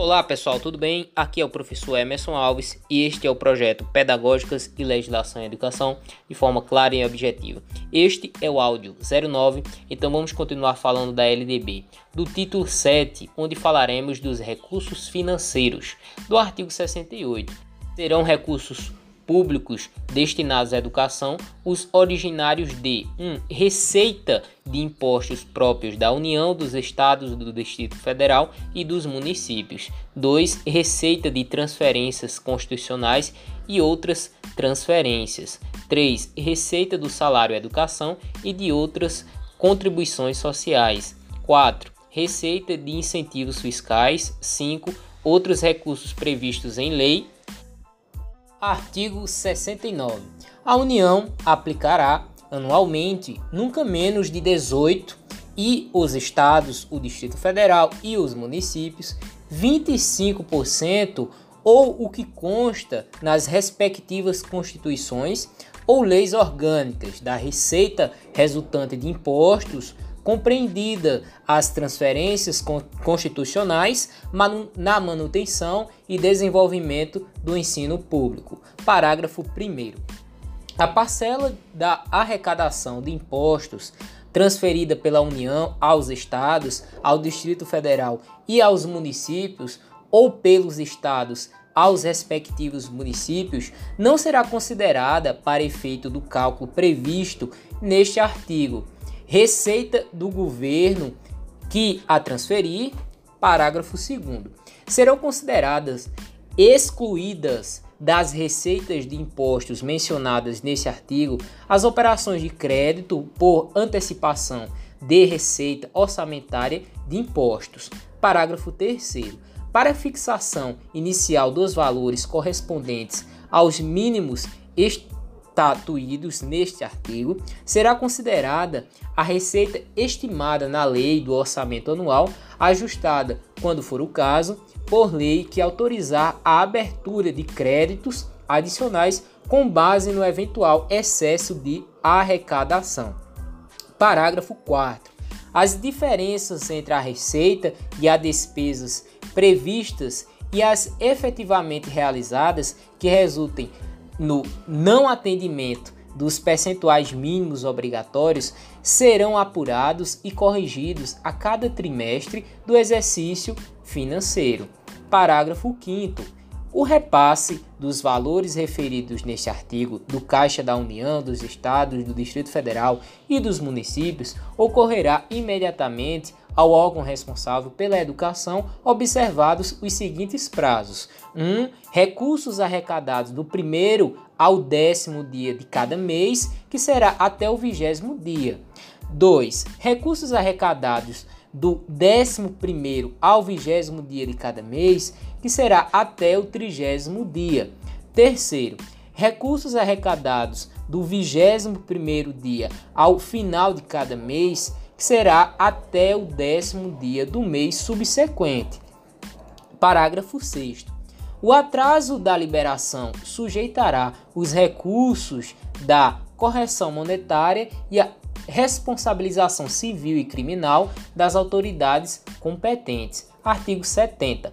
Olá pessoal, tudo bem? Aqui é o professor Emerson Alves e este é o projeto Pedagógicas e Legislação em Educação de forma clara e objetiva. Este é o áudio 09, então vamos continuar falando da LDB, do título 7, onde falaremos dos recursos financeiros, do artigo 68. Serão recursos públicos destinados à educação, os originários de 1. Um, receita de impostos próprios da União, dos Estados, do Distrito Federal e dos municípios. 2. Receita de transferências constitucionais e outras transferências. 3. Receita do salário educação e de outras contribuições sociais. 4. Receita de incentivos fiscais. 5. Outros recursos previstos em lei Artigo 69. A União aplicará anualmente nunca menos de 18 e os estados, o Distrito Federal e os municípios 25% ou o que consta nas respectivas constituições ou leis orgânicas da receita resultante de impostos compreendida as transferências constitucionais na manutenção e desenvolvimento do ensino público. Parágrafo 1. A parcela da arrecadação de impostos transferida pela União aos estados, ao Distrito Federal e aos municípios, ou pelos estados aos respectivos municípios, não será considerada para efeito do cálculo previsto neste artigo receita do governo que a transferir, parágrafo 2 serão consideradas excluídas das receitas de impostos mencionadas nesse artigo as operações de crédito por antecipação de receita orçamentária de impostos. Parágrafo 3 Para fixação inicial dos valores correspondentes aos mínimos estatuídos neste artigo, será considerada a receita estimada na lei do orçamento anual, ajustada, quando for o caso, por lei que autorizar a abertura de créditos adicionais com base no eventual excesso de arrecadação. Parágrafo 4. As diferenças entre a receita e as despesas previstas e as efetivamente realizadas que resultem no não atendimento dos percentuais mínimos obrigatórios serão apurados e corrigidos a cada trimestre do exercício financeiro. Parágrafo 5 o repasse dos valores referidos neste artigo do Caixa da União, dos Estados, do Distrito Federal e dos municípios ocorrerá imediatamente ao órgão responsável pela educação, observados os seguintes prazos: 1. Um, recursos arrecadados do primeiro ao décimo dia de cada mês, que será até o vigésimo dia. 2. Recursos arrecadados do décimo primeiro ao vigésimo dia de cada mês, que será até o trigésimo dia. Terceiro, recursos arrecadados do vigésimo primeiro dia ao final de cada mês, que será até o décimo dia do mês subsequente. Parágrafo 6 o atraso da liberação sujeitará os recursos da correção monetária e a responsabilização civil e criminal das autoridades competentes. Artigo 70.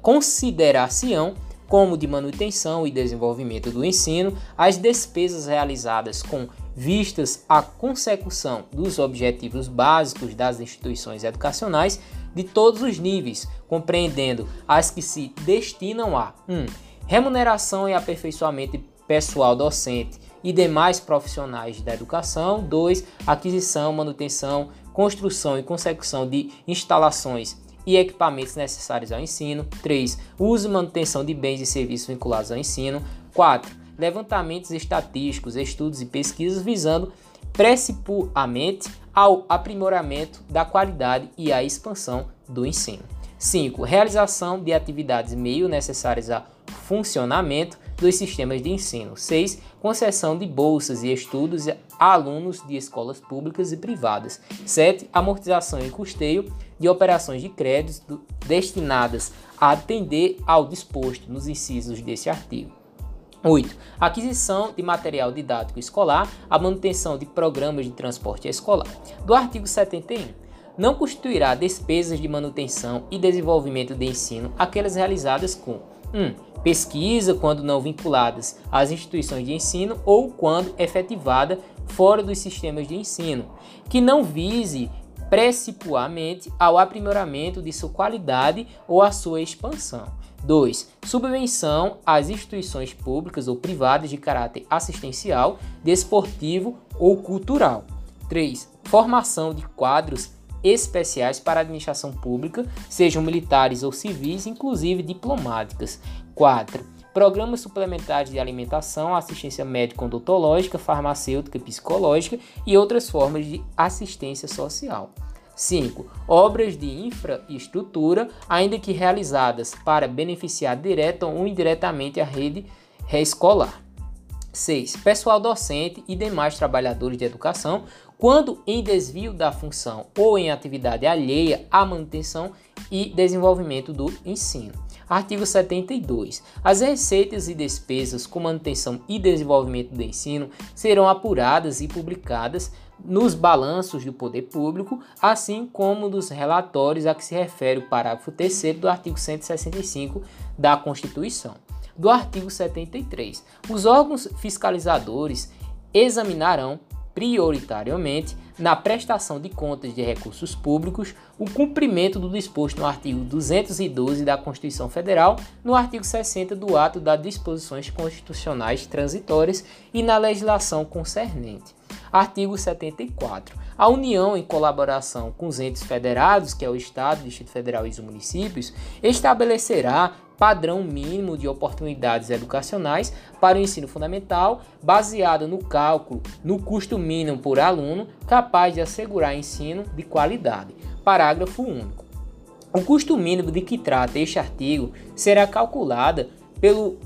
Considerar-se-ão como de manutenção e desenvolvimento do ensino as despesas realizadas com vistas à consecução dos objetivos básicos das instituições educacionais de todos os níveis, compreendendo as que se destinam a 1. Um, remuneração e aperfeiçoamento pessoal docente e demais profissionais da educação. 2. Aquisição, manutenção, construção e consecução de instalações e equipamentos necessários ao ensino. 3. Uso e manutenção de bens e serviços vinculados ao ensino. 4. Levantamentos estatísticos, estudos e pesquisas visando principalmente ao aprimoramento da qualidade e à expansão do ensino. 5. Realização de atividades meio necessárias ao funcionamento dos sistemas de ensino. 6. Concessão de bolsas e estudos a alunos de escolas públicas e privadas. 7. Amortização e custeio de operações de crédito destinadas a atender ao disposto nos incisos deste artigo. 8. Aquisição de material didático escolar, a manutenção de programas de transporte escolar. Do artigo 71. não constituirá despesas de manutenção e desenvolvimento de ensino aquelas realizadas com 1. Um, pesquisa quando não vinculadas às instituições de ensino ou quando efetivada fora dos sistemas de ensino, que não vise precipuamente ao aprimoramento de sua qualidade ou à sua expansão. 2. Subvenção às instituições públicas ou privadas de caráter assistencial, desportivo ou cultural. 3. Formação de quadros especiais para a administração pública, sejam militares ou civis, inclusive diplomáticas. 4. Programas suplementares de alimentação, assistência médico-odontológica, farmacêutica psicológica e outras formas de assistência social. 5. Obras de infraestrutura, ainda que realizadas para beneficiar direta ou indiretamente a rede escolar. 6. Pessoal docente e demais trabalhadores de educação, quando em desvio da função ou em atividade alheia à manutenção e desenvolvimento do ensino. Artigo 72. As receitas e despesas com manutenção e desenvolvimento do ensino serão apuradas e publicadas nos balanços do poder público, assim como nos relatórios a que se refere o parágrafo 3 do artigo 165 da Constituição. Do artigo 73, os órgãos fiscalizadores examinarão prioritariamente na prestação de contas de recursos públicos o cumprimento do disposto no artigo 212 da Constituição Federal, no artigo 60 do ato das disposições constitucionais transitórias e na legislação concernente. Artigo 74. A União, em colaboração com os entes federados, que é o Estado, o Distrito Federal e os municípios, estabelecerá padrão mínimo de oportunidades educacionais para o ensino fundamental, baseado no cálculo no custo mínimo por aluno, capaz de assegurar ensino de qualidade. Parágrafo único. O custo mínimo de que trata este artigo será calculado pelo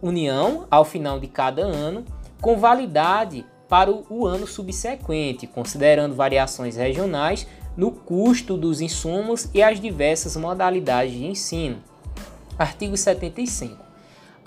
União ao final de cada ano, com validade para o ano subsequente, considerando variações regionais no custo dos insumos e as diversas modalidades de ensino. Artigo 75.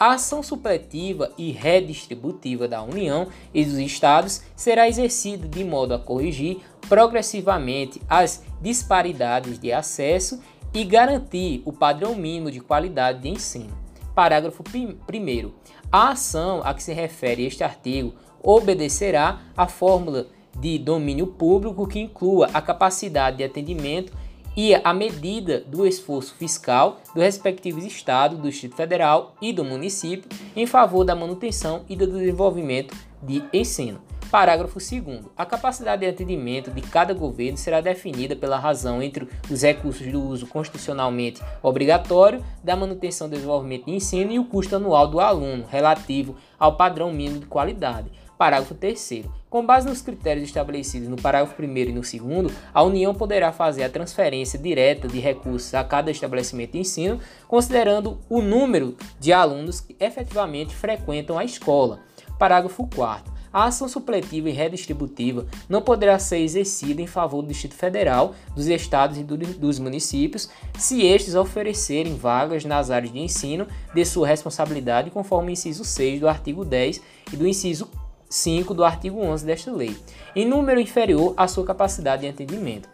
A ação supletiva e redistributiva da União e dos Estados será exercida de modo a corrigir progressivamente as disparidades de acesso e garantir o padrão mínimo de qualidade de ensino. Parágrafo 1. A ação a que se refere este artigo obedecerá à fórmula de domínio público que inclua a capacidade de atendimento e a medida do esforço fiscal do respectivo Estado, do Distrito Federal e do município em favor da manutenção e do desenvolvimento de ensino. Parágrafo 2. A capacidade de atendimento de cada governo será definida pela razão entre os recursos do uso constitucionalmente obrigatório da manutenção e desenvolvimento de ensino e o custo anual do aluno, relativo ao padrão mínimo de qualidade. Parágrafo 3. Com base nos critérios estabelecidos no parágrafo 1 e no 2, a União poderá fazer a transferência direta de recursos a cada estabelecimento de ensino, considerando o número de alunos que efetivamente frequentam a escola. Parágrafo 4. A ação supletiva e redistributiva não poderá ser exercida em favor do Distrito Federal, dos estados e do, dos municípios, se estes oferecerem vagas nas áreas de ensino de sua responsabilidade, conforme o inciso 6 do artigo 10 e do inciso 5 do artigo 11 desta lei, em número inferior à sua capacidade de atendimento.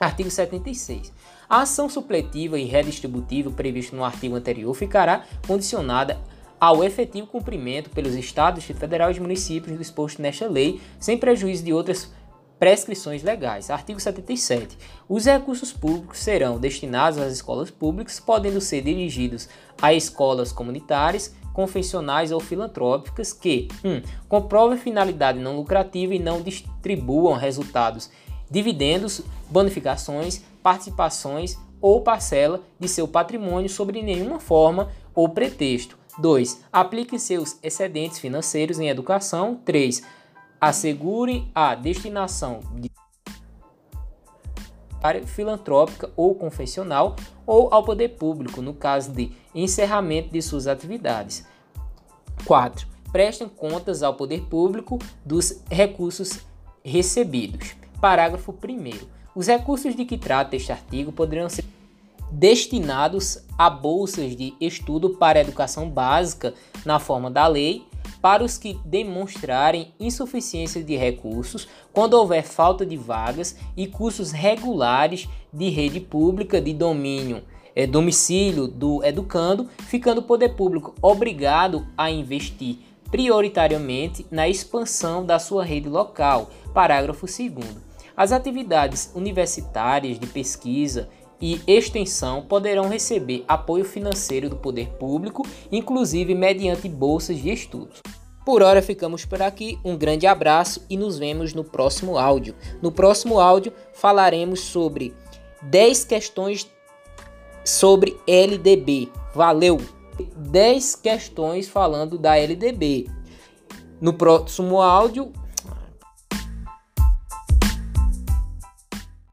Artigo 76. A ação supletiva e redistributiva prevista no artigo anterior ficará condicionada ao efetivo cumprimento pelos Estados, Federal e municípios do exposto nesta lei, sem prejuízo de outras prescrições legais. Artigo 77. Os recursos públicos serão destinados às escolas públicas, podendo ser dirigidos a escolas comunitárias, confessionais ou filantrópicas que 1. Um, comprovem finalidade não lucrativa e não distribuam resultados, dividendos, bonificações, participações ou parcela de seu patrimônio sobre nenhuma forma ou pretexto. 2. Apliquem seus excedentes financeiros em educação. 3. Assegurem a destinação de filantrópica ou confessional ou ao poder público, no caso de encerramento de suas atividades. 4. Prestem contas ao poder público dos recursos recebidos. Parágrafo 1. Os recursos de que trata este artigo poderão ser destinados a bolsas de estudo para educação básica na forma da lei, para os que demonstrarem insuficiência de recursos quando houver falta de vagas e cursos regulares de rede pública de domínio é, domicílio do educando, ficando o poder público obrigado a investir prioritariamente na expansão da sua rede local. Parágrafo 2. As atividades universitárias de pesquisa e extensão poderão receber apoio financeiro do poder público, inclusive mediante bolsas de estudos. Por hora ficamos por aqui, um grande abraço e nos vemos no próximo áudio. No próximo áudio falaremos sobre 10 questões sobre LDB. Valeu! 10 questões falando da LDB. No próximo áudio